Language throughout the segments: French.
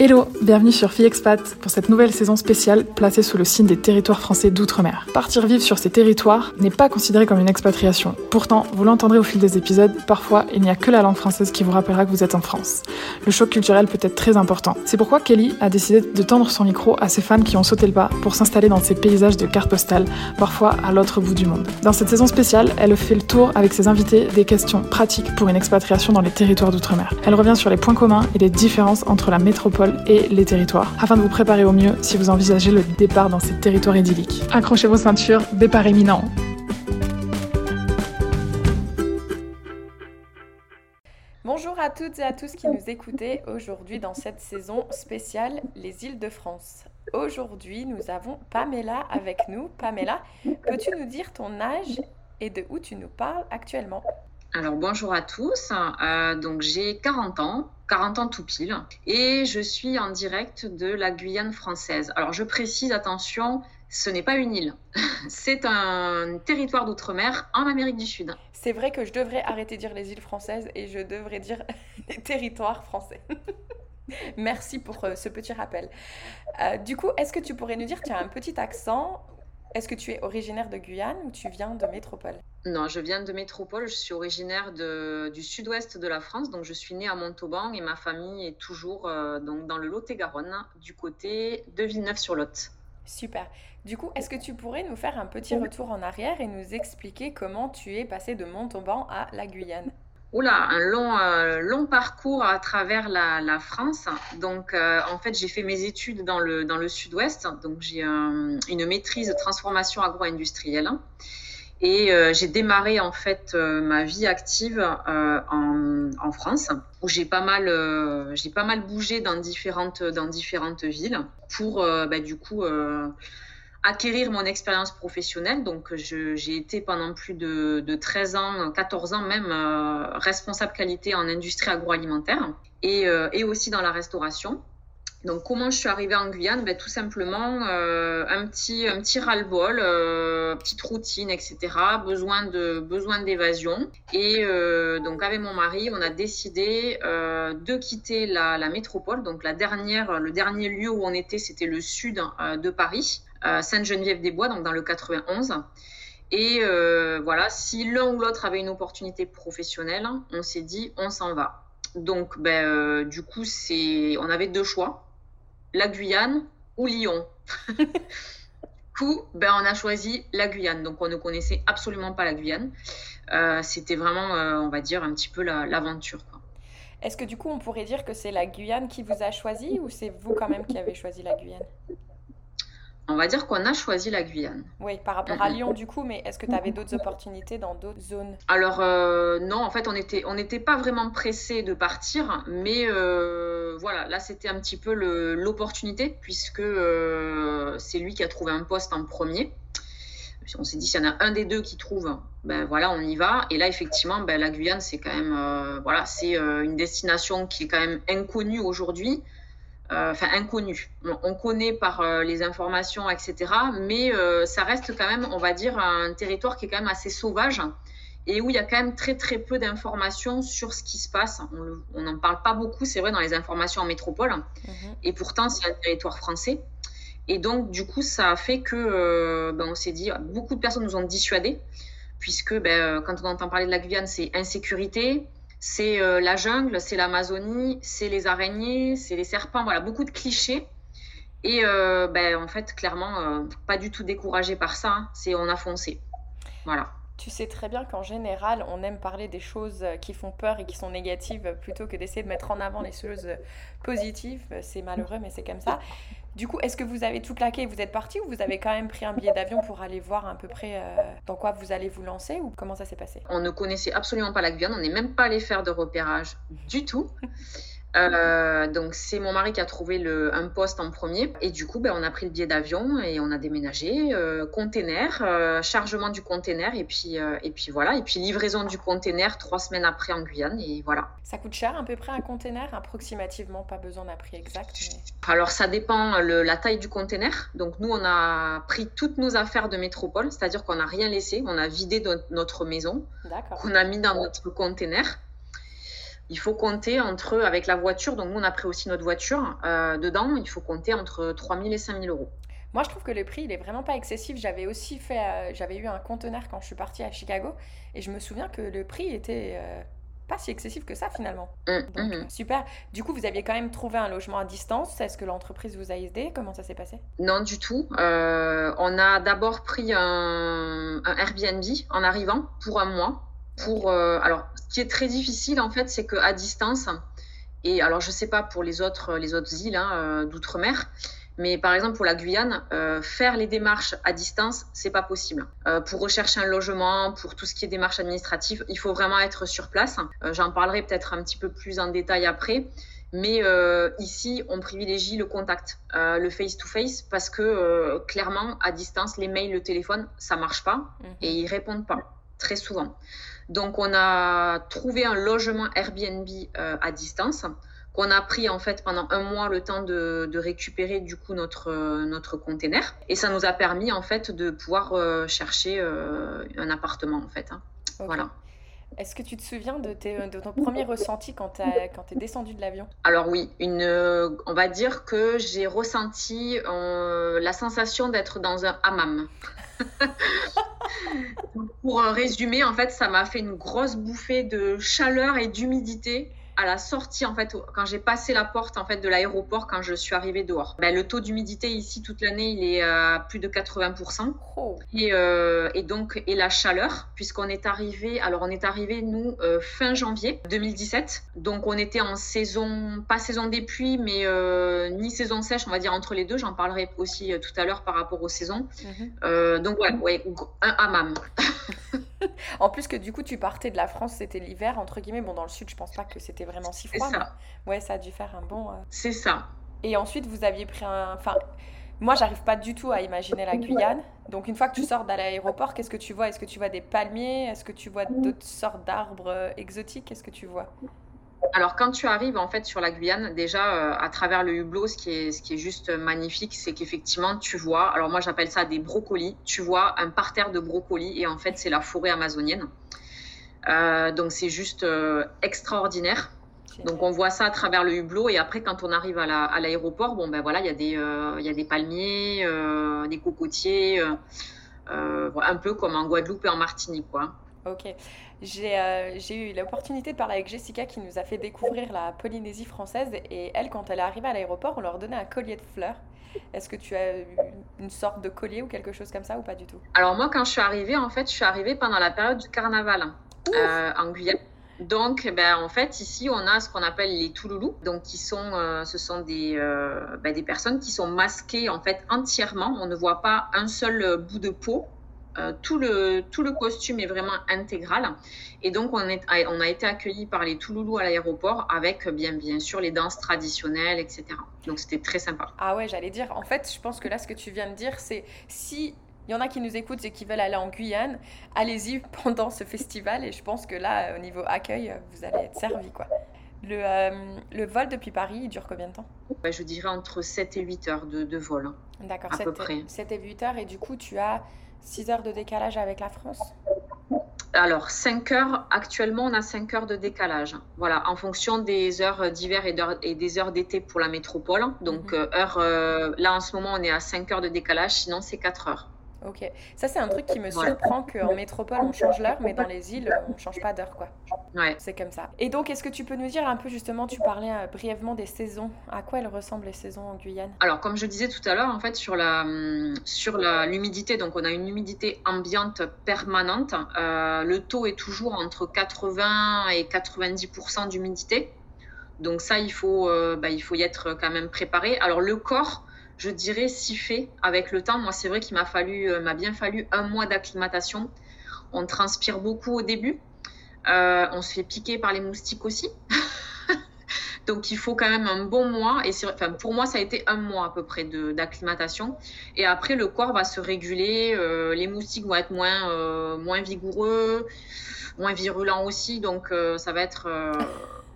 Hello, bienvenue sur Fille Expat pour cette nouvelle saison spéciale placée sous le signe des territoires français d'outre-mer. Partir vivre sur ces territoires n'est pas considéré comme une expatriation. Pourtant, vous l'entendrez au fil des épisodes, parfois il n'y a que la langue française qui vous rappellera que vous êtes en France. Le choc culturel peut être très important. C'est pourquoi Kelly a décidé de tendre son micro à ces femmes qui ont sauté le pas pour s'installer dans ces paysages de cartes postales, parfois à l'autre bout du monde. Dans cette saison spéciale, elle fait le tour avec ses invités des questions pratiques pour une expatriation dans les territoires d'outre-mer. Elle revient sur les points communs et les différences entre la métropole et les territoires, afin de vous préparer au mieux si vous envisagez le départ dans ces territoires idylliques. Accrochez vos ceintures, départ imminent. Bonjour à toutes et à tous qui nous écoutez aujourd'hui dans cette saison spéciale Les îles de France. Aujourd'hui, nous avons Pamela avec nous. Pamela, peux-tu nous dire ton âge et de où tu nous parles actuellement? Alors bonjour à tous, euh, donc j'ai 40 ans, 40 ans tout pile, et je suis en direct de la Guyane française. Alors je précise, attention, ce n'est pas une île, c'est un territoire d'outre-mer en Amérique du Sud. C'est vrai que je devrais arrêter de dire les îles françaises et je devrais dire les territoires français. Merci pour euh, ce petit rappel. Euh, du coup, est-ce que tu pourrais nous dire, tu as un petit accent? Est-ce que tu es originaire de Guyane ou tu viens de métropole? Non, je viens de métropole. Je suis originaire du sud-ouest de la France. Donc, je suis née à Montauban et ma famille est toujours euh, donc, dans le Lot-et-Garonne, du côté de Villeneuve-sur-Lot. Super. Du coup, est-ce que tu pourrais nous faire un petit retour en arrière et nous expliquer comment tu es passé de Montauban à la Guyane? Oula, un long, euh, long parcours à travers la, France. Donc, euh, en fait, j'ai fait mes études dans le, dans le sud-ouest. Donc, j'ai une maîtrise de transformation agro-industrielle. Et euh, j'ai démarré, en fait, ma vie active en, en, France, où j'ai pas, mal, j'ai pas mal bougé dans différentes, dans différentes villes pour, bah, du coup, acquérir mon expérience professionnelle. Donc, j'ai été pendant plus de, 13 ans, 14 ans même, euh, responsable qualité en industrie agroalimentaire et, euh, et, aussi dans la restauration. Donc, comment je suis arrivée en Guyane? Ben, Tout simplement, euh, un petit, un petit ras-le-bol, petite routine, etc. Besoin de besoin d'évasion. Et donc, avec mon mari, on a décidé de quitter la, la, métropole. Donc, la dernière, le dernier lieu où on était, c'était le sud de Paris. Sainte-Geneviève-des-Bois, donc dans le 91. Et euh, voilà, si l'un ou l'autre avait une opportunité professionnelle, on s'est dit on s'en va. Donc, ben, euh, du coup, on avait deux choix la Guyane ou Lyon. coup, ben, on a choisi la Guyane. Donc, on ne connaissait absolument pas la Guyane. Euh, c'était vraiment, on va dire, un petit peu l'aventure. Est-ce que du coup, on pourrait dire que c'est la Guyane qui vous a choisi ou c'est vous quand même qui avez choisi la Guyane? On va dire qu'on a choisi la Guyane. Oui, par rapport à Lyon du coup, mais est-ce que tu avais d'autres opportunités dans d'autres zones? Alors euh, non, en fait on n'était on n'était pas vraiment pressé de partir, mais euh, voilà, là c'était un petit peu l'opportunité puisque euh, c'est lui qui a trouvé un poste en premier. On s'est dit s'il y en a un des deux qui trouve, ben voilà, on y va. Et là effectivement, ben, la Guyane c'est quand même voilà, c'est une destination qui est quand même inconnue aujourd'hui. Euh, enfin inconnu. On connaît par euh, les informations, etc. Mais euh, ça reste quand même, on va dire, un territoire qui est quand même assez sauvage et où il y a quand même très très peu d'informations sur ce qui se passe. On n'en parle pas beaucoup, c'est vrai, dans les informations en métropole. Mhm. Et pourtant, c'est un territoire français. Et donc, du coup, ça a fait que, ben, on s'est dit, beaucoup de personnes nous ont dissuadés, puisque ben, quand on entend parler de la Guyane, c'est insécurité, c'est euh, la jungle, c'est l'Amazonie, c'est les araignées, c'est les serpents, voilà, beaucoup de clichés. Et euh, ben, en fait, clairement, euh, pas du tout découragé par ça, hein. c'est on a foncé. Voilà. Tu sais très bien qu'en général, on aime parler des choses qui font peur et qui sont négatives plutôt que d'essayer de mettre en avant les choses positives. C'est malheureux, mais c'est comme ça. Du coup, est-ce que vous avez tout claqué et vous êtes parti ou vous avez quand même pris un billet d'avion pour aller voir à peu près euh, dans quoi vous allez vous lancer ou comment ça s'est passé? On ne connaissait absolument pas la Guyane, on n'est même pas allé faire de repérage du tout. Euh, donc c'est mon mari qui a trouvé le, un poste en premier. Et du coup ben, on a pris le billet d'avion et on a déménagé euh, container euh, chargement du container et puis et puis voilà. Et puis livraison du container trois semaines après en Guyane et voilà. Ça coûte cher à peu près un container approximativement? Pas besoin d'un prix exact alors ça dépend le, la taille du container. Donc nous on a pris toutes nos affaires de métropole c'est à dire qu'on n'a rien laissé. On a vidé notre maison qu'on a mis dans notre container il faut compter entre, avec la voiture, donc nous on a pris aussi notre voiture, dedans, il faut compter entre 3 000 et 5 000 euros. Moi, je trouve que le prix, il est vraiment pas excessif. J'avais aussi fait, euh, j'avais eu un conteneur quand je suis partie à Chicago, et je me souviens que le prix était euh, pas si excessif que ça finalement. Mmh, mmh. Donc, super. Du coup, vous aviez quand même trouvé un logement à distance. Est-ce que l'entreprise vous a aidé? Comment ça s'est passé? Non, du tout. Euh, on a d'abord pris un, un, Airbnb en arrivant pour un mois. Pour, alors, ce qui est très difficile en fait, c'est qu'à distance, et alors je sais pas pour les autres, les autres îles hein, d'outre-mer, mais par exemple, pour la Guyane, euh, faire les démarches à distance, c'est pas possible. Euh, pour rechercher un logement, pour tout ce qui est démarches administratives, il faut vraiment être sur place. Euh, j'en parlerai peut-être un petit peu plus en détail après. Mais ici, on privilégie le contact, le face-to-face, parce que clairement, à distance, les mails, le téléphone, ça marche pas mhm. et ils répondent pas très souvent. Donc, on a trouvé un logement Airbnb à distance qu'on a pris en fait pendant un mois le temps de, récupérer du coup notre notre container et ça nous a permis en fait de pouvoir euh, chercher euh, un appartement en fait. Hein. Voilà. Est-ce que tu te souviens de, de ton premier ressenti quand tu es descendu de l'avion? Alors oui, une, on va dire que j'ai ressenti euh, la sensation d'être dans un hammam. Pour résumer, en fait, ça m'a fait une grosse bouffée de chaleur et d'humidité à la sortie, en fait, quand j'ai passé la porte en fait de l'aéroport, quand je suis arrivée dehors. Ben, le taux d'humidité ici toute l'année, il est à plus de 80%. Et, euh, et, donc, et la chaleur, puisqu'on est arrivé, alors on est arrivé nous euh, fin janvier 2017. Donc on était en saison, pas saison des pluies, mais euh, ni saison sèche, on va dire entre les deux. J'en parlerai aussi tout à l'heure par rapport aux saisons. Mhm. donc ouais, ouais, un hammam. en plus que du coup tu partais de la France, c'était l'hiver entre guillemets. Bon dans le sud, je pense pas que c'était vraiment si froid. Ça. ouais, ça a dû faire un bon. Euh. C'est ça. Et ensuite vous aviez pris un. Enfin, moi j'arrive pas du tout à imaginer la Guyane. Donc une fois que tu sors de l'aéroport, qu'est-ce que tu vois? Est-ce que tu vois des palmiers? Est-ce que tu vois d'autres sortes d'arbres euh, exotiques? Qu'est-ce que tu vois? Alors, quand tu arrives en fait sur la Guyane, déjà euh, à travers le hublot, ce qui est, ce qui est juste magnifique, c'est qu'effectivement tu vois, alors moi j'appelle ça des brocolis, tu vois un parterre de brocolis et en fait c'est la forêt amazonienne. Euh, donc c'est juste euh, extraordinaire. Donc on voit ça à travers le hublot et après quand on arrive à l'aéroport, bon ben voilà, il y, a des, il y a des palmiers, des cocotiers, un peu comme en Guadeloupe et en Martinique quoi. Ok. Euh, j'ai eu l'opportunité de parler avec Jessica qui nous a fait découvrir la Polynésie française et elle, quand elle est arrivée à l'aéroport, on leur donnait un collier de fleurs. Est-ce que tu as eu une sorte de collier ou quelque chose comme ça ou pas du tout? Alors moi, quand je suis arrivée, en fait, je suis arrivée pendant la période du carnaval euh, en Guyane. Donc, ben, en fait, ici, on a ce qu'on appelle les Touloulous. Donc, qui sont, euh, ce sont des, ben, des personnes qui sont masquées en fait entièrement. On ne voit pas un seul bout de peau. Euh, tout, le, tout le costume est vraiment intégral. Et donc, on, est, on a été accueillis par les Touloulous à l'aéroport avec, bien, bien sûr, les danses traditionnelles, etc. Donc, c'était très sympa. Ah ouais, j'allais dire, en fait, je pense que là, ce que tu viens de dire, c'est si il y en a qui nous écoutent et qui veulent aller en Guyane, allez-y pendant ce festival. Et je pense que là, au niveau accueil, vous allez être servi, quoi. Le, euh, le, vol depuis Paris, il dure combien de temps? Je dirais entre 7 et 8 heures de, de vol. Hein, D'accord, 7, 7, et 8 heures. Et du coup, tu as 6 heures de décalage avec la France? Alors, 5 heures, actuellement, on a 5 heures de décalage. Voilà, en fonction des heures d'hiver et, des heures d'été pour la métropole. Donc, mhm. euh, heure, euh, là, en ce moment, on est à 5 heures de décalage, sinon, c'est 4 heures. Ok. Ça, c'est un truc qui me surprend qu'en métropole, on change l'heure, mais dans les îles, on ne change pas d'heure, quoi. Ouais. C'est comme ça. Et donc, est-ce que tu peux nous dire un peu, justement, tu parlais euh, brièvement des saisons. À quoi elles ressemblent, les saisons en Guyane? Alors, comme je disais tout à l'heure, en fait, sur la hum, sur l'humidité, donc on a une humidité ambiante permanente. Euh, le taux est toujours entre 80 et 90% d'humidité. Donc ça, il faut, euh, bah, il faut y être quand même préparé. Alors, le corps je dirais, si fait avec le temps. Moi, c'est vrai qu'il m'a fallu, euh, m'a bien fallu un mois d'acclimatation. On transpire beaucoup au début. Euh, on se fait piquer par les moustiques aussi. Donc, il faut quand même un bon mois. Et pour moi, ça a été un mois à peu près d'acclimatation. Et après, le corps va se réguler. Euh, les moustiques vont être moins, moins vigoureux, moins virulents aussi. Donc, ça va être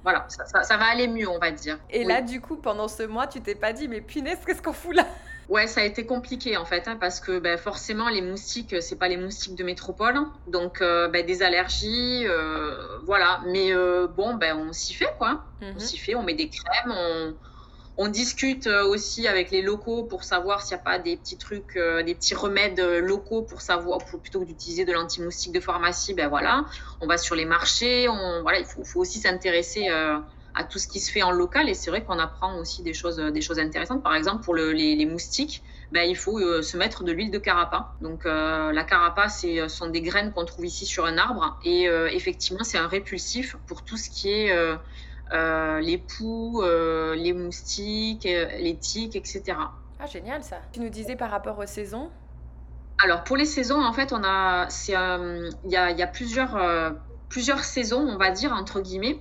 voilà, ça, va aller mieux, on va dire. Et là, du coup, pendant ce mois, tu t'es pas dit, mais punaise, qu'est-ce qu'on fout là? Ouais, ça a été compliqué en fait, hein, parce que ben, forcément les moustiques, c'est pas les moustiques de métropole, donc euh, ben, des allergies, euh, voilà. Mais euh, bon, ben on s'y fait quoi, on Mhm. s'y fait, on met des crèmes, on, on discute aussi avec les locaux pour savoir s'il n'y a pas des petits trucs, euh, des petits remèdes locaux pour savoir, plutôt que d'utiliser de l'anti-moustique de pharmacie, ben voilà, on va sur les marchés, on, voilà, il faut, aussi s'intéresser euh, à tout ce qui se fait en local et c'est vrai qu'on apprend aussi des choses, des choses intéressantes. Par exemple, pour le- les, moustiques, ben, il faut euh, se mettre de l'huile de carapa. Donc euh, la carapa, ce sont des graines qu'on trouve ici sur un arbre et euh, effectivement, c'est un répulsif pour tout ce qui est euh, euh, les poux, euh, les moustiques, euh, les tiques, etc. Ah, génial ça. Tu nous disais par rapport aux saisons? Alors pour les saisons, en fait, on a, euh, il y a, il y a plusieurs, euh, plusieurs saisons, on va dire entre guillemets.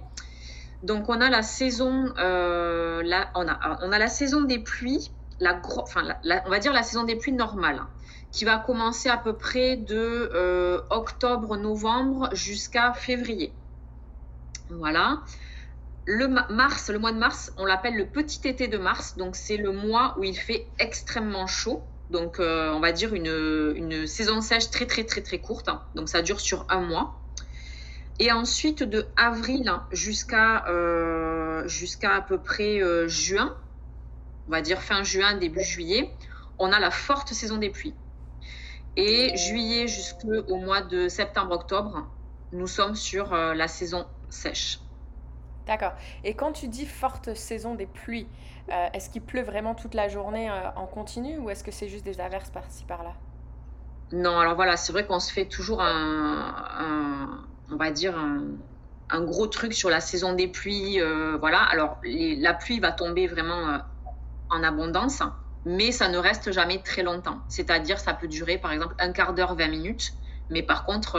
Donc on a la saison, euh, la- on a, on a la saison des pluies, la, gro- enfin, la- la- on va dire la saison des pluies normale, hein, qui va commencer à peu près de euh, octobre-novembre jusqu'à février. Voilà. Le ma- mars, le mois de mars, on l'appelle le petit été de mars. Donc c'est le mois où il fait extrêmement chaud. Donc euh, on va dire une, saison sèche très très très très courte. hein. Donc ça dure sur un mois. Et ensuite de avril jusqu'à euh, à peu près euh, juin, on va dire fin juin, début juillet, on a la forte saison des pluies. Et juillet jusqu'au mois de septembre-octobre, nous sommes sur la saison sèche. D'accord. Et quand tu dis forte saison des pluies, euh, est-ce qu'il pleut vraiment toute la journée euh, en continu ou est-ce que c'est juste des averses par-ci par-là? Non, alors voilà, c'est vrai qu'on se fait toujours un, un- on va dire un, un gros truc sur la saison des pluies. euh, voilà, alors les- la pluie va tomber vraiment en abondance, mais ça ne reste jamais très longtemps. C'est-à-dire, ça peut durer par exemple un quart d'heure, 20 minutes, mais par contre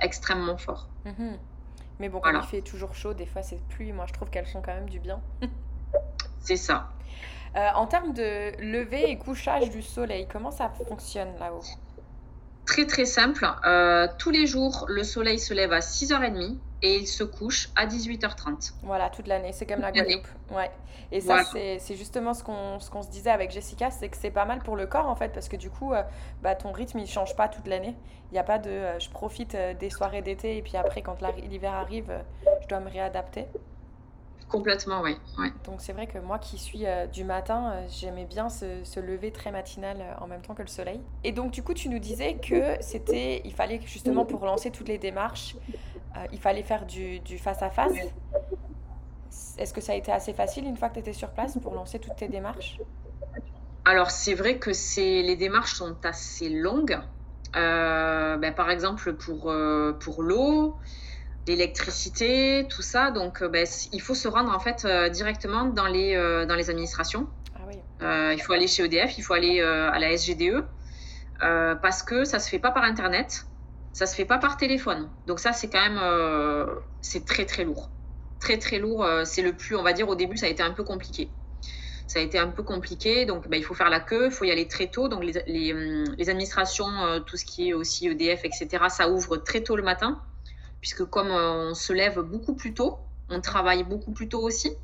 extrêmement fort. Mhm. Mais bon, Voilà. il fait toujours chaud, des fois ces pluies, moi je trouve qu'elles font quand même du bien. C'est ça. Euh, en termes de lever et couchage du soleil, comment ça fonctionne là-haut? Très très simple. Euh, tous les jours, le soleil se lève à 6h30 et il se couche à 18h30. Voilà, toute l'année, c'est comme la. Guadeloupe. Ouais. Et ça, Voilà. c'est justement ce qu'on se disait avec Jessica, c'est que c'est pas mal pour le corps en fait, parce que du coup, euh, bah, ton rythme il change pas toute l'année. Il n'y a pas de euh, je profite des soirées d'été et puis après, quand l'hiver arrive, je dois me réadapter. Complètement, oui. Ouais. Donc c'est vrai que moi qui suis euh, du matin, euh, j'aimais bien ce, ce lever très matinal euh, en même temps que le soleil. Et donc du coup, tu nous disais que c'était, il fallait justement pour lancer toutes les démarches, il fallait faire du, du face à face. Est-ce que ça a été assez facile une fois que tu étais sur place pour lancer toutes tes démarches? Alors, c'est vrai que c'est, les démarches sont assez longues. Ben, par exemple, pour, pour l'eau, l'électricité, tout ça. Donc, euh, ben, il faut se rendre en fait euh, directement dans les, euh, dans les administrations. Ah oui. Il faut aller chez EDF, il faut aller à la SGDE parce que ça se fait pas par Internet, ça se fait pas par téléphone. Donc ça, c'est quand même, c'est très très lourd, très très lourd. c'est le plus, on va dire, au début, ça a été un peu compliqué. Ça a été un peu compliqué, donc ben, il faut faire la queue, il faut y aller très tôt. Donc les, les, hum, les administrations, euh, tout ce qui est aussi EDF, etc., ça ouvre très tôt le matin, puisque comme euh, on se lève beaucoup plus tôt, on travaille beaucoup plus tôt aussi.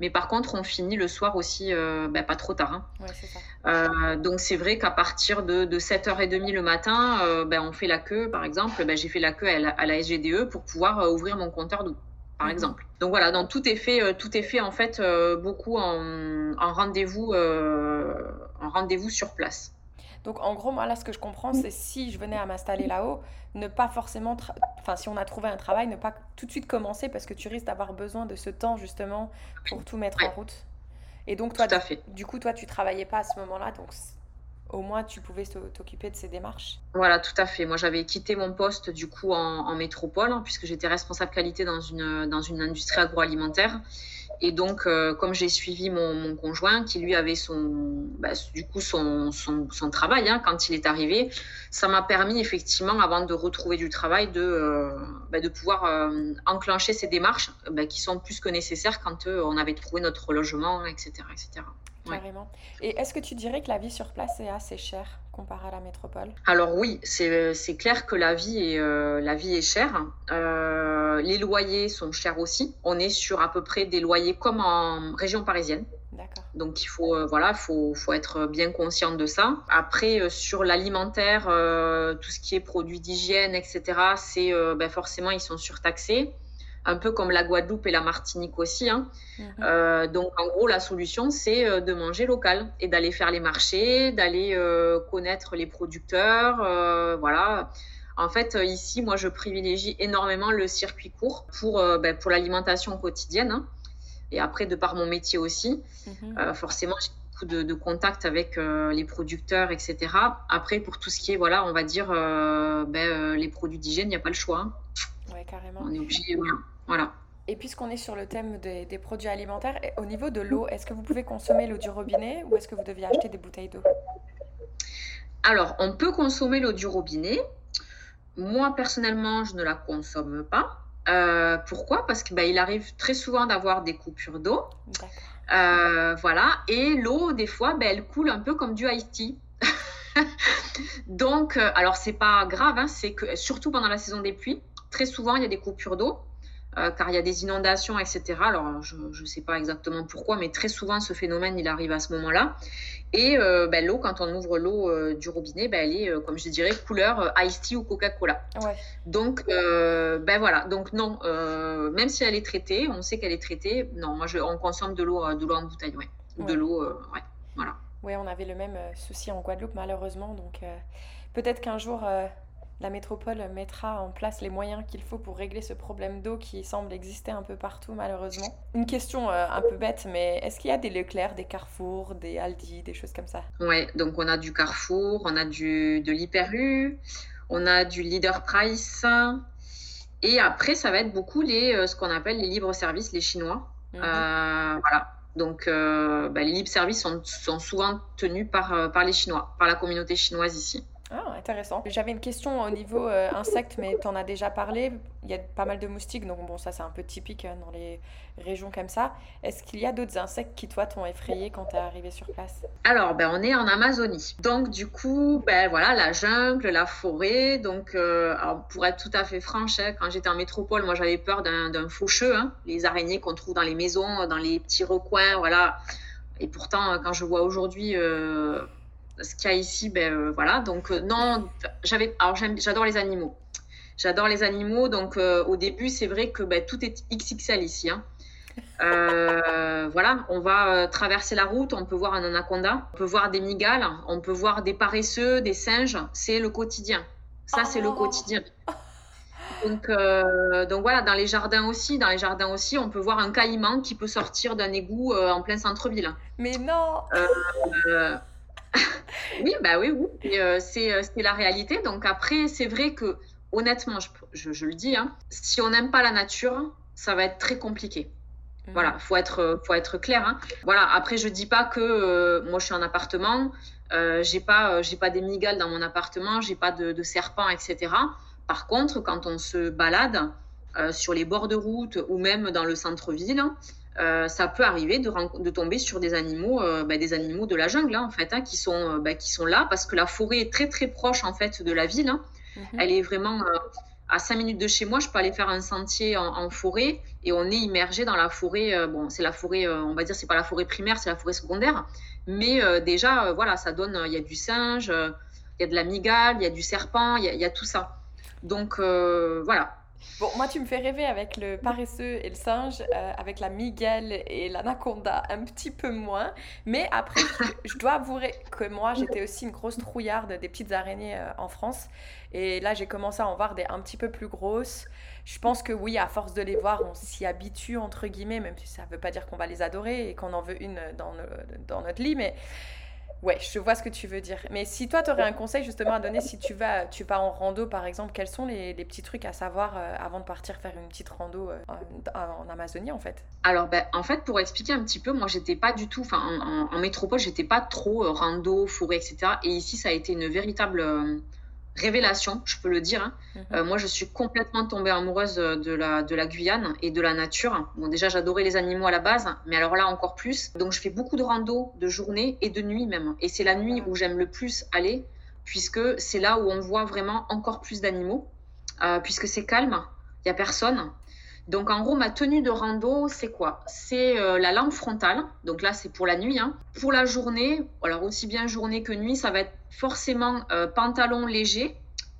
Mais par contre, on finit le soir aussi, euh, ben, pas trop tard. hein. Ouais, c'est ça. Euh, donc c'est vrai qu'à partir de, de 7h30 le matin, euh, ben, on fait la queue, par exemple. Ben, j'ai fait la queue à la, à la SGDE pour pouvoir ouvrir mon compteur d'eau, par Mhm. exemple. Donc voilà, donc tout est fait, tout est fait en fait beaucoup en, en rendez-vous, en rendez-vous sur place. Donc en gros, moi là, ce que je comprends, c'est si je venais à m'installer là-haut, ne pas forcément, enfin si on a trouvé un travail, ne pas tout de suite commencer parce que tu risques d'avoir besoin de ce temps justement pour tout mettre en route. Et donc toi, Tout à du, fait. du coup, toi, tu travaillais pas à ce moment-là, donc au moins tu pouvais t'o- t'occuper de ces démarches? Voilà, tout à fait. Moi, j'avais quitté mon poste du coup en, métropole, hein, puisque j'étais responsable qualité dans une, dans une industrie agroalimentaire. Et donc, euh, comme j'ai suivi mon, conjoint, qui lui avait son, bah, du coup son, son, travail hein, quand il est arrivé, ça m'a permis effectivement, avant de retrouver du travail, de, euh, bah, de pouvoir euh, enclencher ces démarches bah, qui sont plus que nécessaires quand on avait trouvé notre logement, etc., etc. Carrément. Et est-ce que tu dirais que la vie sur place est assez chère comparée à la métropole? Alors oui, c'est clair que la vie est, euh, la vie est chère. Euh, les loyers sont chers aussi. On est sur à peu près des loyers comme en région parisienne. Donc il faut, euh, voilà, faut, faut, être bien conscient de ça. Après, sur l'alimentaire, tout ce qui est produits d'hygiène, etc., c'est ben forcément ils sont surtaxés un peu comme la Guadeloupe et la Martinique aussi. Hein. Mhm. Euh, donc, en gros, la solution, c'est euh, de manger local et d'aller faire les marchés, d'aller euh, connaître les producteurs. voilà. En fait, ici, moi, je privilégie énormément le circuit court pour, ben, pour l'alimentation quotidienne. Hein. Et après, de par mon métier aussi, mhm. forcément, j'ai beaucoup de, de contacts avec les producteurs, etc. Après, pour tout ce qui est, voilà, on va dire, ben, les produits d'hygiène, il n'y a pas le choix. Hein. Oui, carrément. On est obligé. Voilà. Et puisqu'on est sur le thème des, produits alimentaires, au niveau de l'eau, est-ce que vous pouvez consommer l'eau du robinet ou est-ce que vous deviez acheter des bouteilles d'eau? Alors, on peut consommer l'eau du robinet. Moi, personnellement, je ne la consomme pas. Euh, pourquoi? Parce qu'il bah, arrive très souvent d'avoir des coupures d'eau. Euh, voilà. Et l'eau, des fois, bah, elle coule un peu comme du Haïti. Donc, euh, alors, c'est pas grave, hein, c'est que surtout pendant la saison des pluies, très souvent, il y a des coupures d'eau. Euh, car il y a des inondations, etc. Alors, je ne sais pas exactement pourquoi, mais très souvent, ce phénomène, il arrive à ce moment-là. Et euh, ben, l'eau, quand on ouvre l'eau euh, du robinet, ben, elle est, comme je dirais, couleur Ice Tea ou Coca-Cola. Donc, ben voilà. Donc, non, même si elle est traitée, on sait qu'elle est traitée, non, moi, je, on consomme de l'eau de l'eau en bouteille, ouais. De l'eau, ouais, voilà. Oui, on avait le même souci en Guadeloupe, malheureusement. Donc, peut-être qu'un jour la métropole mettra en place les moyens qu'il faut pour régler ce problème d'eau qui semble exister un peu partout malheureusement. Une question euh, un peu bête, mais est-ce qu'il y a des Leclerc, des Carrefour, des Aldi, des choses comme ça? Ouais, donc on a du Carrefour, on a du, de l'Hyper-U, on a du Leader Price. Et après, ça va être beaucoup les, euh, ce qu'on appelle les libres services, les Chinois. Mhm. Euh, voilà. Donc, bah, les libres services sont, sont souvent tenus par, par les Chinois, par la communauté chinoise ici. Ah, intéressant. J'avais une question au niveau euh, insectes, mais tu en as déjà parlé. Il y a pas mal de moustiques, donc bon, ça c'est un peu typique hein, dans les régions comme ça. Est-ce qu'il y a d'autres insectes qui, toi, t'ont effrayé quand tu es arrivé sur place? Alors, ben, on est en Amazonie. Donc, du coup, ben, voilà, la jungle, la forêt. Donc, euh, pour être tout à fait franche, hein, quand j'étais en métropole, moi j'avais peur d'un faucheux, hein, les araignées qu'on trouve dans les maisons, dans les petits recoins, voilà. Et pourtant, quand je vois aujourd'hui. Euh, ce qu'il y a ici, ben euh, voilà. Donc euh, non, j'avais, alors j'adore les animaux. J'adore les animaux, donc euh, au début, c'est vrai que ben, tout est XXL ici. Hein. voilà, on va traverser la route, on peut voir un anaconda, on peut voir des migales, on peut voir des paresseux, des singes. C'est le quotidien. Ça, c'est le oh. quotidien. Donc, donc voilà, dans les jardins aussi, dans les jardins aussi, on peut voir un caïman qui peut sortir d'un égout en plein centre-ville. Mais non. oui, bah oui, oui. Euh, c'est la réalité. Donc après, c'est vrai que honnêtement, je, je, le dis, hein, si on n'aime pas la nature, ça va être très compliqué. Mm. Voilà, faut être, faut être clair. Hein. Voilà. Après, je dis pas que euh, moi je suis en appartement, euh, j'ai pas, j'ai pas des migales dans mon appartement, j'ai pas de, de, serpents, etc. Par contre, quand on se balade sur les bords de route ou même dans le centre-ville, euh, ça peut arriver de, de, tomber sur des animaux, euh, bah, des animaux de la jungle hein, en fait, hein, qui sont, euh, bah, qui sont là parce que la forêt est très très proche en fait de la ville. Hein. Mhm. Elle est vraiment à 5 minutes de chez moi. Je peux aller faire un sentier en, forêt et on est immergé dans la forêt. bon, c'est la forêt, on va dire, c'est pas la forêt primaire, c'est la forêt secondaire. Mais déjà, voilà, ça donne. Il y a du singe, il y a de la migale, il y a du serpent, il y, y, a tout ça. Donc voilà, Bon, moi, tu me fais rêver avec le paresseux et le singe, euh, avec la migale et l'anaconda, un petit peu moins. Mais après, je, dois avouer que moi, j'étais aussi une grosse trouillarde des petites araignées euh, en France. Et là, j'ai commencé à en voir des un petit peu plus grosses. Je pense que oui, à force de les voir, on s'y habitue, entre guillemets, même si ça ne veut pas dire qu'on va les adorer et qu'on en veut une dans, dans notre lit. Mais Ouais, je vois ce que tu veux dire. Mais si toi, tu aurais un conseil justement à donner, si tu vas, tu pars en rando par exemple, quels sont les, petits trucs à savoir euh, avant de partir faire une petite rando euh, en, Amazonie en fait? Alors, ben, en fait, pour expliquer un petit peu, moi, j'étais pas du tout, enfin, en, en, métropole, j'étais pas trop euh, rando, forêt, etc. Et ici, ça a été une véritable révélation, je peux le dire. Hein. Mhm. moi, je suis complètement tombée amoureuse de la, de la Guyane et de la nature. Bon, déjà, j'adorais les animaux à la base, mais alors là, encore plus. Donc, je fais beaucoup de rando de journée et de nuit même. Et c'est la nuit où j'aime le plus aller, puisque c'est là où on voit vraiment encore plus d'animaux, puisque c'est calme, il n'y a personne. Donc en gros, ma tenue de rando, c'est quoi? C'est euh, la lampe frontale. Donc là, c'est pour la nuit. Hein. Pour la journée, alors aussi bien journée que nuit, ça va être forcément euh, pantalon léger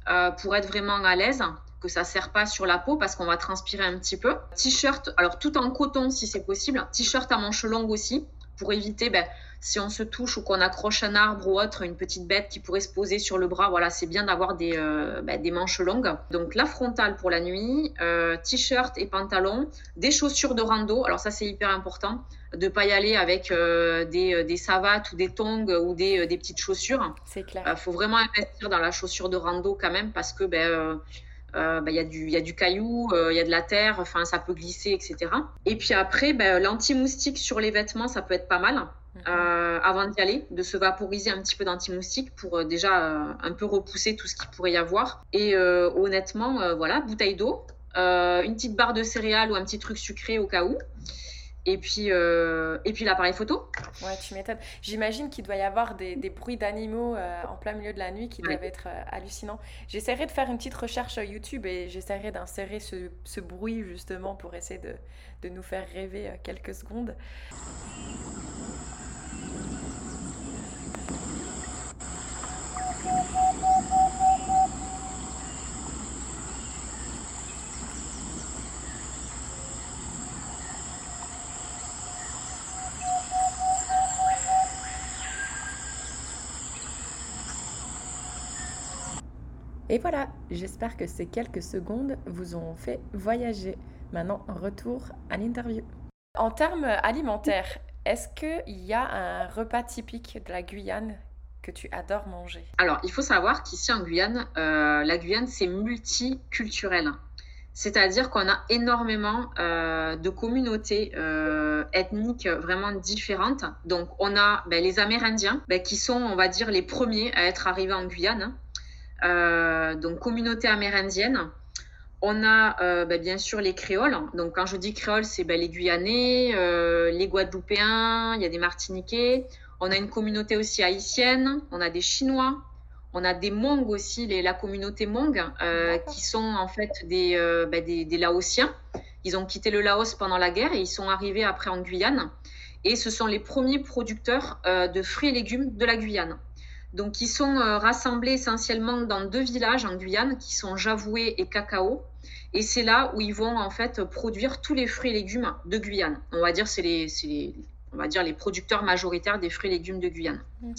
euh, pour être vraiment à l'aise que ça ne sert pas sur la peau parce qu'on va transpirer un petit peu. T-shirt, alors tout en coton si c'est possible. T-shirt à manches longues aussi pour éviter ben, si on se touche ou qu'on accroche un arbre ou autre, une petite bête qui pourrait se poser sur le bras, voilà, c'est bien d'avoir des, euh, bah, des manches longues. Donc la frontale pour la nuit, euh, t-shirt et pantalon, des chaussures de rando. Alors ça c'est hyper important de pas y aller avec euh, des, des, savates ou des tongs ou des, des petites chaussures. C'est clair. Il faut vraiment investir dans la chaussure de rando quand même parce que ben il bah, y, a du, y a du caillou, il y a de la terre, enfin ça peut glisser, etc. Et puis après, ben, l'anti-moustique sur les vêtements, ça peut être pas mal. Euh, avant d'y aller, de se vaporiser un petit peu d'anti-moustique pour euh, déjà euh, un peu repousser tout ce qu'il pourrait y avoir. Et honnêtement, voilà, bouteille d'eau, une petite barre de céréales ou un petit truc sucré au cas où. Et puis, et puis l'appareil photo. Ouais, tu m'étonnes. J'imagine qu'il doit y avoir des, des bruits d'animaux en plein milieu de la nuit qui doivent être hallucinants. J'essaierai de faire une petite recherche YouTube et j'essaierai d'insérer ce, ce, bruit justement pour essayer de, de nous faire rêver quelques secondes. Et voilà, j'espère que ces quelques secondes vous ont fait voyager. Maintenant, retour à l'interview. En termes alimentaires, est-ce qu'il y a un repas typique de la Guyane que tu adores manger? Alors, il faut savoir qu'ici en Guyane, euh, la Guyane, c'est multiculturel. C'est-à-dire qu'on a énormément euh, de communautés euh, ethniques vraiment différentes. Donc, on a ben, les Amérindiens, ben, qui sont, on va dire, les premiers à être arrivés en Guyane. Euh, donc communauté amérindienne. On a euh, bah, bien sûr les créoles. Donc quand je dis créoles, c'est bah, les Guyanais, euh, les Guadeloupéens, il y a des Martiniquais. On a une communauté aussi haïtienne, on a des Chinois, on a des Mongs aussi, la communauté Mong, qui sont en fait bah, des, des, Laotiens. Ils ont quitté le Laos pendant la guerre et ils sont arrivés après en Guyane. Et ce sont les premiers producteurs de fruits et légumes de la Guyane. Donc, ils sont euh, rassemblés essentiellement dans deux villages en Guyane, qui sont Javoué et Cacao. Et c'est là où ils vont en fait produire tous les fruits et légumes de Guyane. On va dire c'est les, les, on va dire les producteurs majoritaires des fruits et légumes de Guyane. Mhm.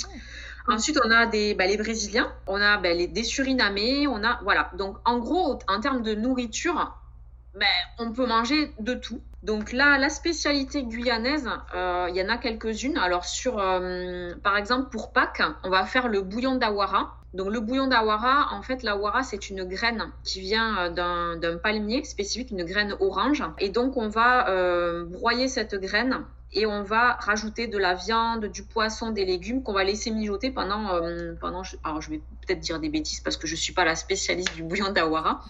Ensuite, on a des, bah, les Brésiliens, on a bah, les, des Surinamés, on a voilà. Donc, en gros, en termes de nourriture, ben, on peut manger de tout. Donc là, la spécialité guyanaise, euh, il y en a quelques-unes. Alors sur, euh, par exemple, pour Pâques, on va faire le bouillon d'awara. Donc le bouillon d'awara, en fait, l'awara, c'est une graine qui vient euh, d'un palmier spécifique, une graine orange. Et donc on va broyer cette graine et on va rajouter de la viande, du poisson, des légumes qu'on va laisser mijoter pendant, euh, pendant alors je vais peut-être dire des bêtises parce que je ne suis pas la spécialiste du bouillon d'awara,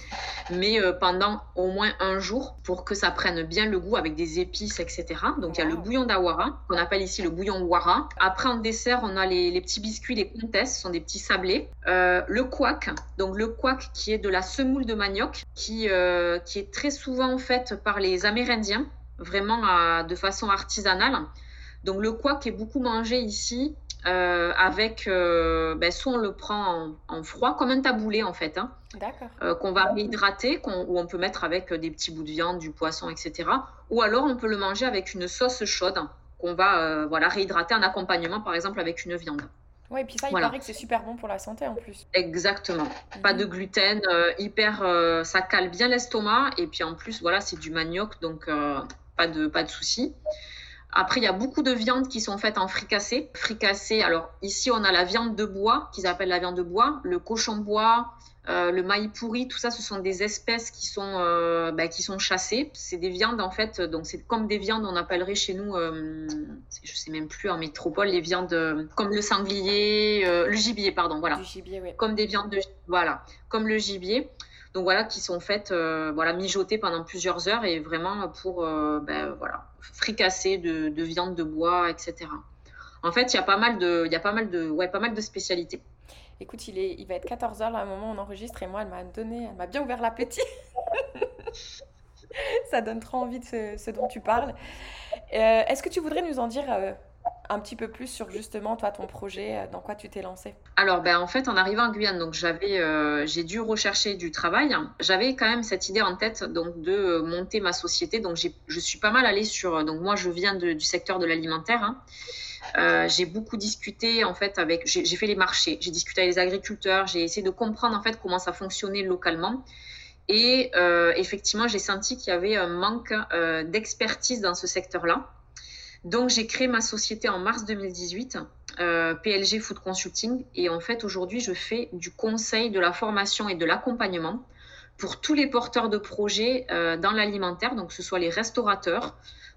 mais euh, pendant au moins un jour pour que ça prenne bien le goût avec des épices, etc. Donc il y a le bouillon d'awara qu'on appelle ici le bouillon wara. Après en dessert, on a les, petits biscuits, les comtesses, ce sont des petits sablés. Euh, le couac, donc le couac qui est de la semoule de manioc, qui, qui est très souvent faite par les Amérindiens vraiment de façon artisanale. Donc le couac est beaucoup mangé ici euh, avec, euh, ben, soit on le prend en, froid comme un taboulé en fait, hein, euh, qu'on va réhydrater, qu'on, ou on peut mettre avec des petits bouts de viande, du poisson, etc. Ou alors on peut le manger avec une sauce chaude qu'on va voilà réhydrater en accompagnement, par exemple avec une viande. Oui, et puis ça, il paraît que c'est super bon pour la santé en plus. Exactement. Pas de mhm. gluten, hyper, ça cale bien l'estomac. Et puis en plus, voilà, c'est du manioc, donc pas de, pas de souci. Après, il y a beaucoup de viandes qui sont faites en fricassé. Fricassé, alors ici, on a la viande de bois, qu'ils appellent la viande de bois, le cochon bois, euh, le maï pourri, tout ça, ce sont des espèces qui sont, euh, bah, qui sont chassées. C'est des viandes, en fait, donc c'est comme des viandes, on appellerait chez nous, euh, je sais même plus en métropole, les viandes comme le sanglier, le gibier, pardon, voilà. gibier, oui. Comme des viandes de, voilà, comme le gibier. Donc voilà, qui sont faites, voilà, mijotées pendant plusieurs heures et vraiment pour, ben, voilà, fricasser de, de, viande de bois, etc. En fait, il y a pas mal de, il y a pas mal de, ouais, pas mal de spécialités. Écoute, il, est, il va être 14h là, à un moment où on enregistre et moi, elle m'a donné, elle m'a bien ouvert l'appétit. Ça donne trop envie de ce, dont tu parles. Euh, est-ce que tu voudrais nous en dire euh, un petit peu plus sur justement toi ton projet, euh, dans quoi tu t'es lancé? Alors ben en fait en arrivant en Guyane, donc j'avais j'ai dû rechercher du travail. J'avais quand même cette idée en tête donc de monter ma société. Donc je suis pas mal allée sur donc moi je viens du secteur de l'alimentaire. Hein. Euh, j'ai beaucoup discuté en fait avec, j'ai fait les marchés, j'ai discuté avec les agriculteurs, j'ai essayé de comprendre en fait comment ça fonctionnait localement. Et euh, effectivement, j'ai senti qu'il y avait un manque euh, d'expertise dans ce secteur-là. Donc, j'ai créé ma société en mars 2018, PLG Food Consulting. Et en fait, aujourd'hui, je fais du conseil, de la formation et de l'accompagnement pour tous les porteurs de projets dans l'alimentaire, donc que ce soit les restaurateurs,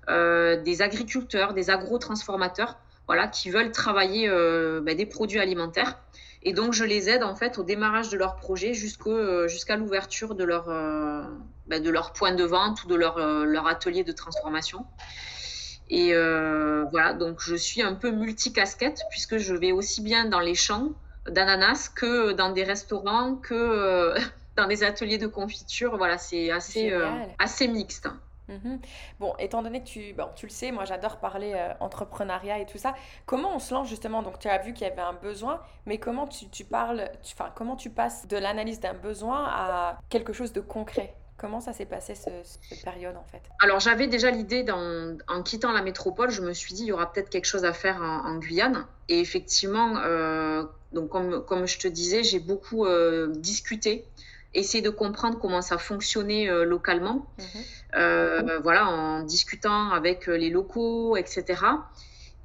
des agriculteurs, des agro-transformateurs voilà, qui veulent travailler euh, ben, des produits alimentaires. Et donc, je les aide en fait au démarrage de leur projet euh, jusqu'à l'ouverture de, leur, euh, ben, de leur point de vente ou de leur, leur atelier de transformation. Et voilà, donc je suis un peu multicasquette puisque je vais aussi bien dans les champs d'ananas que dans des restaurants, que dans des ateliers de confiture. Voilà, c'est assez, assez mixte. Mhm. Bon, étant donné que tu, bon, tu le sais, moi j'adore parler euh, entrepreneuriat et tout ça. Comment on se lance justement? Donc tu as vu qu'il y avait un besoin, mais comment tu, tu parles, enfin comment tu passes de l'analyse d'un besoin à quelque chose de concret? Comment ça s'est passé cette période en fait? Alors j'avais déjà l'idée en quittant la métropole, je me suis dit il y aura peut-être quelque chose à faire en, Guyane. Et effectivement, euh, donc comme, comme je te disais, j'ai beaucoup euh, discuté essayer de comprendre comment ça fonctionnait euh, localement, mhm. voilà, en discutant avec les locaux, etc.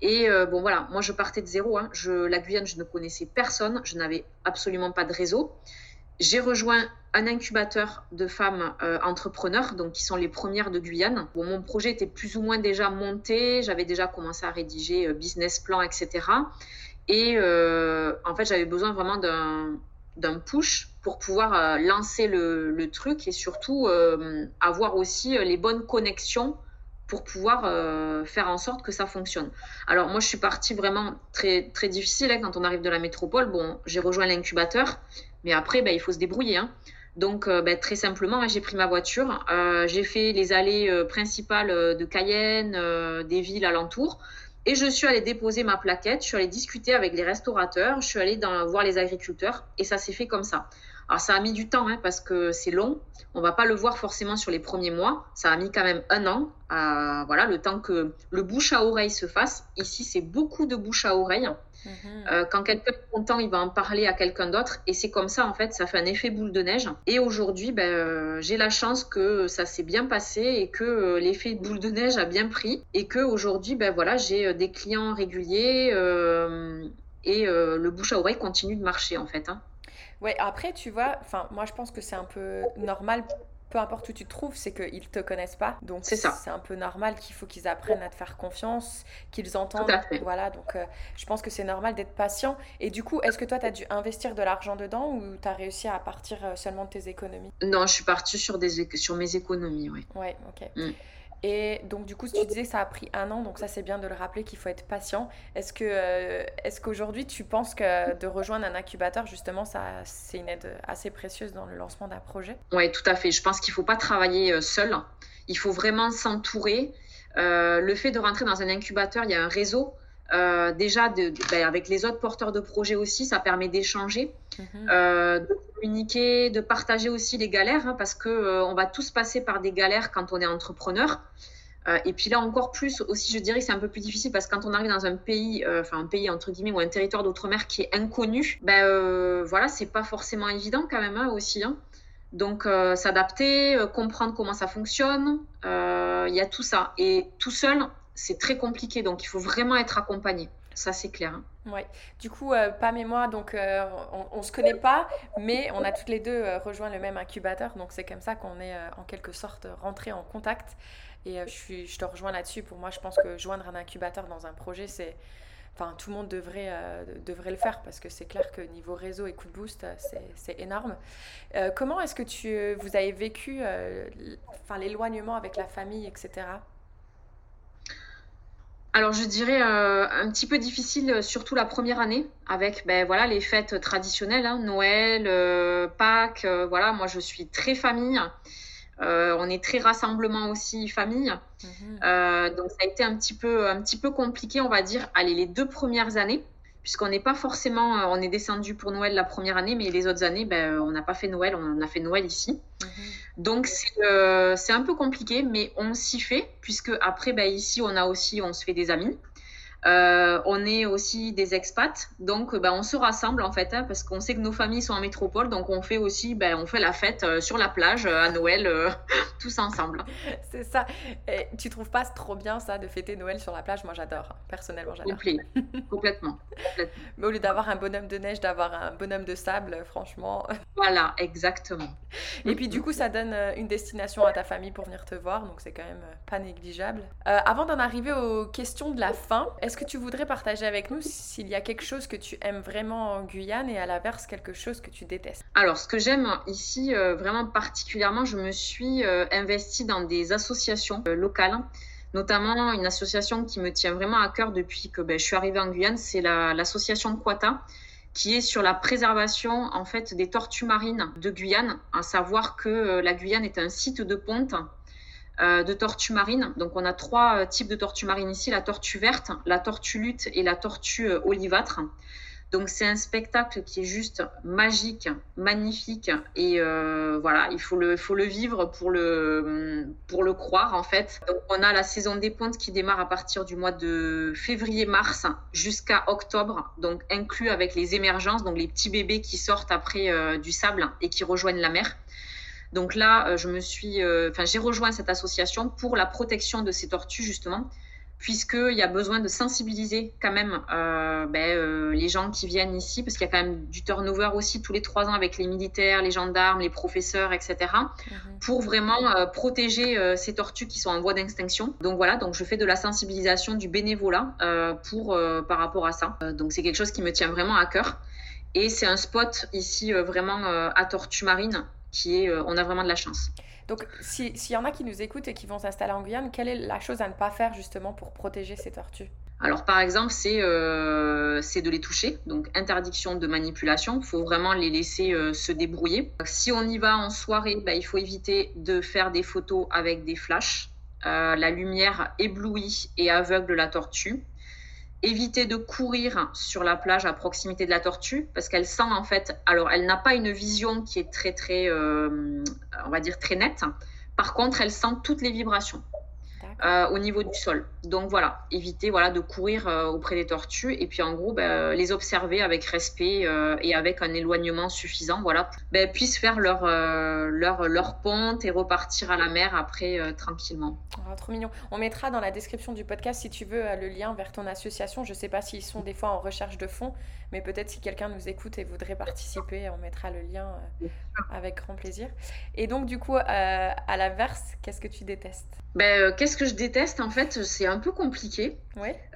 Et bon voilà, moi je partais de zéro. Hein. Je, la Guyane, je ne connaissais personne, je n'avais absolument pas de réseau. J'ai rejoint un incubateur de femmes entrepreneurs, donc qui sont les premières de Guyane. Mon projet était plus ou moins déjà monté, j'avais déjà commencé à rédiger business plan, etc. Et en fait, j'avais besoin vraiment d'un push pour pouvoir euh, lancer le, truc et surtout euh, avoir aussi euh, les bonnes connexions pour pouvoir faire en sorte que ça fonctionne. Alors moi je suis partie vraiment très très difficile hein, quand on arrive de la métropole. Bon, j'ai rejoint l'incubateur, mais après ben, il faut se débrouiller. Hein. Donc ben, très simplement, hein, j'ai pris ma voiture, j'ai fait les allées principales de Cayenne, des villes alentours. Et je suis allée déposer ma plaquette, je suis allée discuter avec les restaurateurs, je suis allée voir les agriculteurs et ça s'est fait comme ça. Alors ça a mis du temps hein, parce que c'est long. On va pas le voir forcément sur les premiers mois. Ça a mis quand même un an, à, voilà, le temps que le bouche à oreille se fasse. Ici, c'est beaucoup de bouche à oreille. Mhm. Euh, quand quelqu'un est content, il va en parler à quelqu'un d'autre. Et c'est comme ça, en fait, ça fait un effet boule de neige. Et aujourd'hui, ben, euh, j'ai la chance que ça s'est bien passé et que euh, l'effet boule de neige a bien pris. Et que aujourd'hui, ben, voilà, j'ai des clients réguliers et le bouche à oreille continue de marcher, en fait. Hein. Ouais, après, tu vois, enfin, moi je pense que c'est un peu normal peu importe où tu te trouves, c'est qu'ils ne te connaissent pas. Donc c'est un peu normal qu'il faut qu'ils apprennent à te faire confiance, qu'ils entendent. Voilà, donc euh, je pense que c'est normal d'être patient. Et du coup, est-ce que toi, tu as dû investir de l'argent dedans ou tu as réussi à partir euh, seulement de tes économies? Non, je suis partie sur, des, sur mes économies, oui. Ouais, ok. Mm. Et donc, du coup, tu disais que ça a pris un an, donc ça, c'est bien de le rappeler qu'il faut être patient. Est-ce que, euh, est-ce qu'aujourd'hui, tu penses que de rejoindre un incubateur, justement, ça, c'est une aide assez précieuse dans le lancement d'un projet? Oui, tout à fait. Je pense qu'il ne faut pas travailler euh, seul. Il faut vraiment s'entourer. Euh, le fait de rentrer dans un incubateur, il y a un réseau. Euh, déjà, de, ben, avec les autres porteurs de projets aussi, ça permet d'échanger, mhm. euh, de communiquer, de partager aussi les galères, hein, parce que euh, on va tous passer par des galères quand on est entrepreneur. et puis là encore plus aussi, je dirais, c'est un peu plus difficile parce que quand on arrive dans un pays, enfin un pays entre guillemets ou un territoire d'outre-mer qui est inconnu, ben voilà, c'est pas forcément évident quand même hein, aussi. Hein. Donc s'adapter, comprendre comment ça fonctionne, il y a tout ça. Et tout seul, c'est très compliqué. Donc, il faut vraiment être accompagné. Ça, c'est clair. Hein. Ouais. Du coup, euh, Pam et moi, donc, euh, on ne se connaît pas, mais on a toutes les deux euh, rejoint le même incubateur. Donc, c'est comme ça qu'on est en quelque sorte rentré en contact. Et je, suis, je te rejoins là-dessus. Pour moi, je pense que joindre un incubateur dans un projet, c'est. Enfin, tout le monde devrait, devrait le faire parce que c'est clair que niveau réseau et coup de boost, c'est énorme. comment est-ce que tu, vous avez vécu l'éloignement avec la famille, etc. Alors je dirais euh, un petit peu difficile, euh, surtout la première année, avec ben, voilà, les fêtes traditionnelles, hein, Noël, euh, Pâques, voilà, moi je suis très famille. on est très rassemblement aussi famille. Mhm. donc ça a été un petit, peu, un petit peu compliqué, on va dire, allez, les deux premières années puisqu'on n'est pas forcément, euh, on est descendu pour Noël la première année, mais les autres années, ben, on n'a pas fait Noël, on a fait Noël ici. Mhm. Donc euh, c'est un peu compliqué, mais on s'y fait, puisque après, ben, ici, on a aussi, on se fait des amis. Euh, on est aussi des expats, donc ben, on se rassemble en fait, hein, parce qu'on sait que nos familles sont en métropole, donc on fait aussi, ben, on fait la fête euh, sur la plage euh, à Noël, tous ensemble. C'est ça. Et tu trouves pas trop bien ça de fêter Noël sur la plage? Moi j'adore, personnellement j'adore. complètement. Mais au lieu d'avoir un bonhomme de neige, d'avoir un bonhomme de sable, franchement. Voilà, exactement. Et puis du coup ça donne une destination à ta famille pour venir te voir, donc c'est quand même pas négligeable. avant d'en arriver aux questions de la fin, est-ce est-ce que tu voudrais partager avec nous s'il y a quelque chose que tu aimes vraiment en Guyane et à l'inverse quelque chose que tu détestes? Alors, ce que j'aime ici euh, vraiment particulièrement, je me suis euh, investie dans des associations euh, locales notamment une association qui me tient vraiment à cœur depuis que ben, je suis arrivée en Guyane, c'est l'association Quata, qui est sur la préservation en fait des tortues marines de Guyane, à savoir que la Guyane est un site de ponte euh, de tortues marines. Donc on a trois euh, types de tortues marines ici, la tortue verte, la tortue lutte et la tortue euh, olivâtre. Donc c'est un spectacle qui est juste magique, magnifique et voilà, il faut le, faut le vivre pour le, pour le croire en fait. Donc on a la saison des pontes qui démarre à partir du mois de février-mars jusqu'à octobre, donc inclus avec les émergences, donc les petits bébés qui sortent après du sable et qui rejoignent la mer. Donc là, euh, je me suis, euh, enfin, j'ai rejoint cette association pour la protection de ces tortues justement, puisqu'il y a besoin de sensibiliser quand même euh, ben, les gens qui viennent ici, parce qu'il y a quand même du turnover aussi tous les trois ans avec les militaires, les gendarmes, les professeurs, etc., mhm. pour vraiment protéger ces tortues qui sont en voie d'extinction. Donc voilà, donc je fais de la sensibilisation, du bénévolat pour par rapport à ça. donc c'est quelque chose qui me tient vraiment à cœur. Et c'est un spot ici vraiment à tortue marine qui est, euh, on a vraiment de la chance. Donc, s'il y en a qui nous écoutent et qui vont s'installer en Guyane, quelle est la chose à ne pas faire justement pour protéger ces tortues? Alors par exemple, c'est euh, de les toucher, donc interdiction de manipulation, il faut vraiment les laisser euh, se débrouiller. Si on y va en soirée, bah, il faut éviter de faire des photos avec des flashs. la lumière éblouit et aveugle la tortue éviter de courir sur la plage à proximité de la tortue parce qu'elle sent en fait, alors elle n'a pas une vision qui est très très, euh, on va dire très nette. Par contre, elle sent toutes les vibrations. Euh, au niveau du sol. Donc voilà, éviter voilà, de courir euh, auprès des tortues et puis en gros ben, les observer avec respect euh, et avec un éloignement suffisant, voilà, ben, puissent faire leur, leur, leur ponte et repartir à la mer après tranquillement. Ah, trop mignon. On mettra dans la description du podcast si tu veux le lien vers ton association. Je ne sais pas s'ils sont des fois en recherche de fonds, mais peut-être si quelqu'un nous écoute et voudrait participer, on mettra le lien avec grand plaisir. Et donc du coup, à l'inverse, qu'est-ce que tu détestes? Ben, euh, qu'est-ce que je déteste en fait C'est un peu compliqué.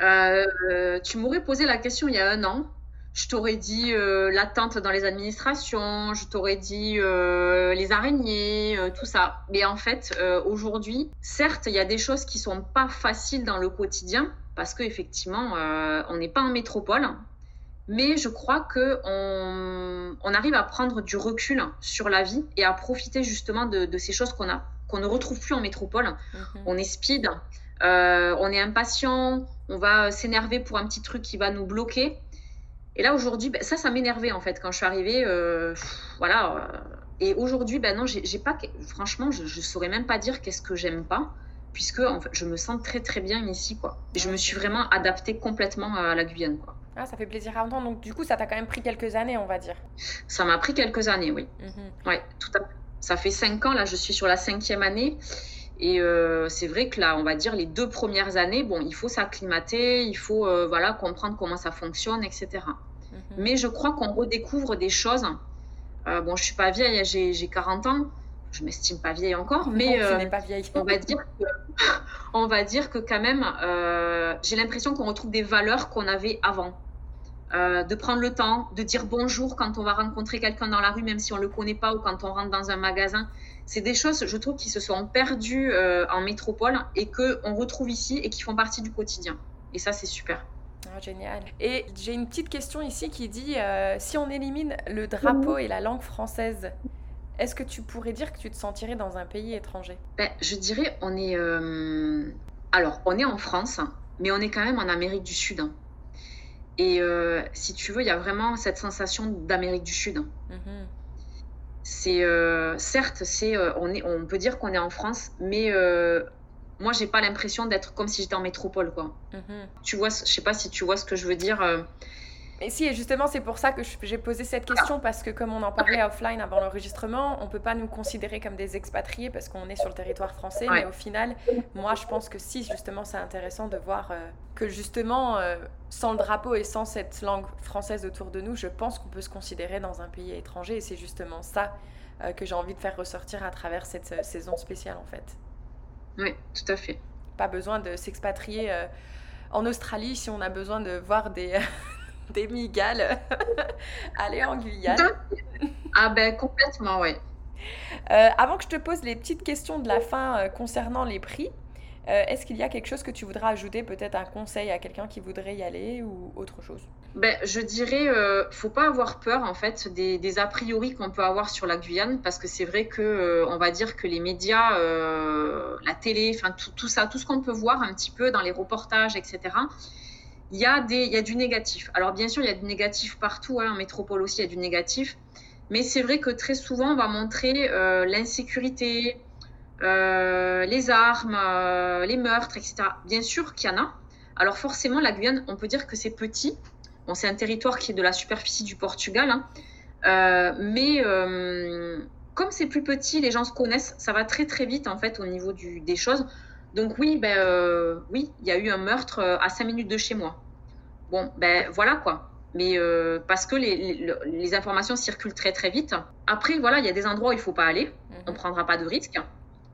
Euh, tu m'aurais posé la question il y a un an. Je t'aurais dit euh, l'attente dans les administrations, je t'aurais dit les araignées, tout ça. Mais en fait, aujourd'hui, certes, il y a des choses qui sont pas faciles dans le quotidien parce qu'effectivement, on n'est pas en métropole. Mais je crois que on, arrive à prendre du recul sur la vie et à profiter justement de ces choses qu'on a qu'on ne retrouve plus en métropole. Mhm. On est speed, euh, on est impatient, on va s'énerver pour un petit truc qui va nous bloquer. Et là, aujourd'hui, ben, ça, ça m'énervait en fait quand je suis arrivée. Euh, voilà. Euh, et aujourd'hui, ben non, j'ai pas. Franchement, je, ne saurais même pas dire qu'est-ce que j'aime pas, puisque en fait, je me sens très très bien ici, quoi. Et je me suis vraiment adaptée complètement à la Guyane, quoi. Ah, ça fait plaisir à entendre. Donc, du coup, ça t'a quand même pris quelques années, on va dire. Ça m'a pris quelques années, oui. Mhm. Ouais, tout à. Ça fait cinq ans, là, je suis sur la cinquième année. Et euh, c'est vrai que là, on va dire les deux premières années, bon, il faut s'acclimater, il faut euh, voilà comprendre comment ça fonctionne, etc. Mhm. Mais je crois qu'on redécouvre des choses. Euh, bon, je suis pas vieille, j'ai 40 ans, je m'estime pas vieille encore, mais pas vieille. on va dire que, on va dire que quand même, j'ai l'impression qu'on retrouve des valeurs qu'on avait avant. De prendre le temps, de dire bonjour quand on va rencontrer quelqu'un dans la rue, même si on ne le connaît pas, ou quand on rentre dans un magasin c'est des choses, je trouve, qui se sont perdues euh, en métropole et qu'on retrouve ici et qui font partie du quotidien. Et ça, c'est super. Ah, génial. Et j'ai une petite question ici qui dit euh, si on élimine le drapeau et la langue française, est-ce que tu pourrais dire que tu te sentirais dans un pays étranger? Ben, Je dirais, on est. Euh, alors, on est en France, mais on est quand même en Amérique du Sud. Hein. Et si tu veux, il y a vraiment cette sensation d'Amérique du Sud. Mm c'est euh, certes, c'est euh, on, est, on peut dire qu'on est en France, mais euh, moi j'ai pas l'impression d'être comme si j'étais en métropole quoi. Mhm. Tu vois, je sais pas si tu vois ce que je veux dire. Mais si, et justement, c'est pour ça que j'ai posé cette question, parce que comme on en parlait offline avant l'enregistrement, on ne peut pas nous considérer comme des expatriés parce qu'on est sur le territoire français, mais au final, moi, je pense que si, justement, c'est intéressant de voir euh, que justement, euh, sans le drapeau et sans cette langue française autour de nous, je pense qu'on peut se considérer dans un pays étranger, et c'est justement ça euh, que j'ai envie de faire ressortir à travers cette saison spéciale, en fait. Oui, tout à fait. Pas besoin de s'expatrier en Australie si on a besoin de voir des, migales. Aller en Guyane. Ah ben complètement, oui. Euh, avant que je te pose les petites questions de la fin euh, concernant les prix, euh, est-ce qu'il y a quelque chose que tu voudras ajouter, peut-être un conseil à quelqu'un qui voudrait y aller ou autre chose? Ben, Je dirais, euh, faut pas avoir peur en fait des, a priori qu'on peut avoir sur la Guyane, parce que c'est vrai que on va dire que les médias, la télé, enfin tout, tout, ça, tout ce qu'on peut voir un petit peu dans les reportages, etc il y, a du négatif. Alors bien sûr, il y a du négatif partout, hein, en métropole aussi, il y a du négatif. Mais c'est vrai que très souvent, on va montrer euh, l'insécurité, euh, les armes, euh, les meurtres, etc. Bien sûr qu'il y en a. Alors forcément, la Guyane, on peut dire que c'est petit. Bon, c'est un territoire qui est de la superficie du Portugal. Hein. mais comme c'est plus petit, les gens se connaissent, ça va très très vite en fait au niveau des choses. Donc oui, ben, euh, oui, il y a eu un meurtre euh, à 5 minutes de chez moi. Bon, ben voilà quoi. Mais euh, parce que les, informations circulent très très vite. Après, voilà, il y a des endroits où il ne faut pas aller. Mhm. On ne prendra pas de risques.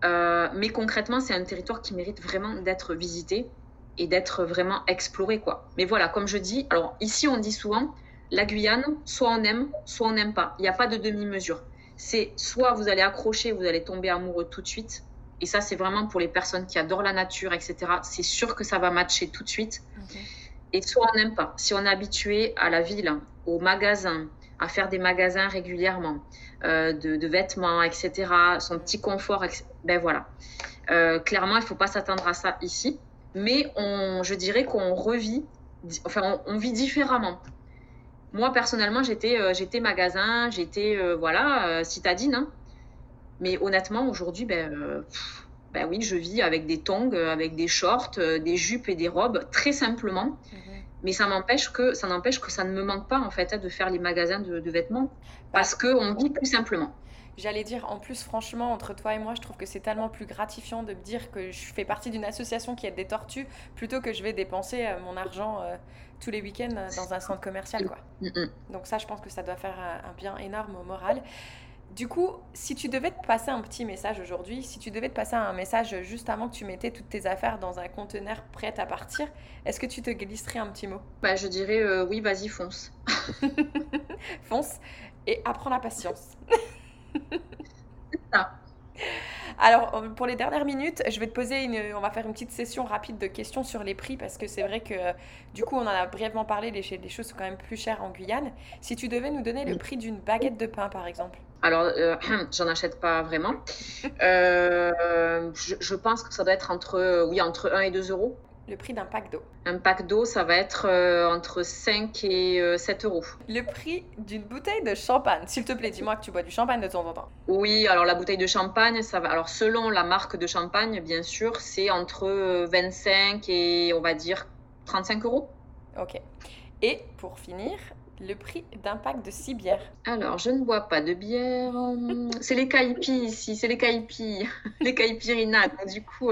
mais concrètement, c'est un territoire qui mérite vraiment d'être visité et d'être vraiment exploré. quoi. Mais voilà, comme je dis, alors ici on dit souvent, la Guyane, soit on aime, soit on n'aime pas. Il n'y a pas de demi-mesure. C'est soit vous allez accrocher, vous allez tomber amoureux tout de suite, et ça, c'est vraiment pour les personnes qui adorent la nature, etc. C'est sûr que ça va matcher tout de suite. Et soit on n'aime pas. Si on est habitué à la ville, au magasin, à faire des magasins régulièrement, euh, de, vêtements, etc., son petit confort, ben voilà. Euh, clairement, il ne faut pas s'attendre à ça ici. Mais on, je dirais qu'on revit, enfin, on, vit différemment. Moi, personnellement, j'étais euh, j'étais magasin, j'étais voilà, citadine. Hein. Mais honnêtement, aujourd'hui, ben, euh, ben, oui, je vis avec des tongs, euh, avec des shorts, euh, des jupes et des robes, très simplement. Mhm. Mais ça m'empêche que ça n'empêche que ça ne me manque pas en fait hein, de faire les magasins de, vêtements parce que on vit plus simplement. J'allais dire, en plus, franchement, entre toi et moi, je trouve que c'est tellement plus gratifiant de me dire que je fais partie d'une association qui aide des tortues plutôt que je vais dépenser mon argent tous les week-ends dans un centre commercial. Quoi. Mm, mm. Donc ça, je pense que ça doit faire un bien énorme au moral. Du coup, si tu devais te passer un petit message aujourd'hui, si tu devais te passer un message juste avant que tu mettais toutes tes affaires dans un conteneur prêt à partir, est-ce que tu te glisserais un petit mot? Bah, Je dirais euh, oui, vas-y, fonce. fonce et apprends la patience. C'est ça. Alors, euh, pour les dernières minutes, je vais te poser une. On va faire une petite session rapide de questions sur les prix parce que c'est vrai que du coup, on en a brièvement parlé. Les, les choses sont quand même plus chères en Guyane. Si tu devais nous donner le prix d'une baguette de pain, par exemple. Alors, euh, j'en achète pas vraiment. Euh, je, pense que ça doit être entre, oui, entre 1 et 2 euros. Le prix d'un pack d'eau. Un pack d'eau, ça va être euh, entre 5 et 7 euros. Le prix d'une bouteille de champagne. S'il te plaît, dis-moi que tu bois du champagne de temps en temps. Oui, alors la bouteille de champagne, ça va. Alors, selon la marque de champagne, bien sûr, c'est entre 25 et on va dire 35 euros. Ok. Et pour finir, le prix d'un pack de 6 bières Alors, je ne bois pas de bière. C'est les caipis ici, c'est les caipis, les caipirinas. Donc, du coup,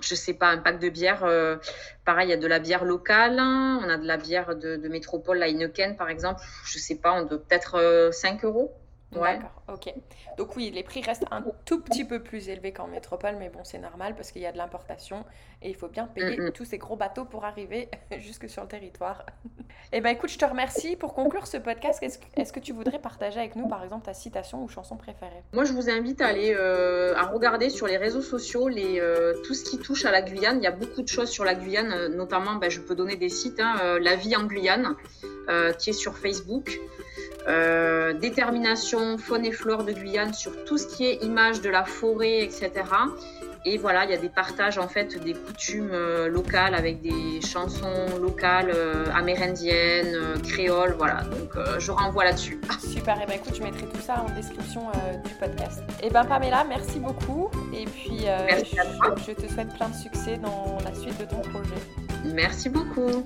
je sais pas, un pack de bière, euh, pareil, il y a de la bière locale, on a de la bière de, métropole, la Heineken par exemple, je sais pas, on doit peut-être 5 euros. D'accord, ok. Donc oui, les prix restent un tout petit peu plus élevés qu'en métropole, mais bon, c'est normal parce qu'il y a de l'importation et il faut bien payer mm, mm. tous ces gros bateaux pour arriver jusque sur le territoire. eh bien écoute, je te remercie. Pour conclure ce podcast, est-ce que, tu voudrais partager avec nous, par exemple, ta citation ou chanson préférée? Moi, je vous invite à aller euh, à regarder sur les réseaux sociaux les, euh, tout ce qui touche à la Guyane. Il y a beaucoup de choses sur la Guyane, euh, notamment, ben, je peux donner des sites, hein, La vie en Guyane, qui est sur Facebook. Euh, détermination faune et flore de Guyane sur tout ce qui est image de la forêt, etc. Et voilà, il y a des partages en fait des coutumes euh, locales avec des chansons locales euh, amérindiennes, créoles, voilà. Donc je renvoie là-dessus. Super, et ben écoute, je mettrai tout ça en description du podcast. Et ben Pamela, merci beaucoup. Et puis je, je te souhaite plein de succès dans la suite de ton projet. Merci beaucoup.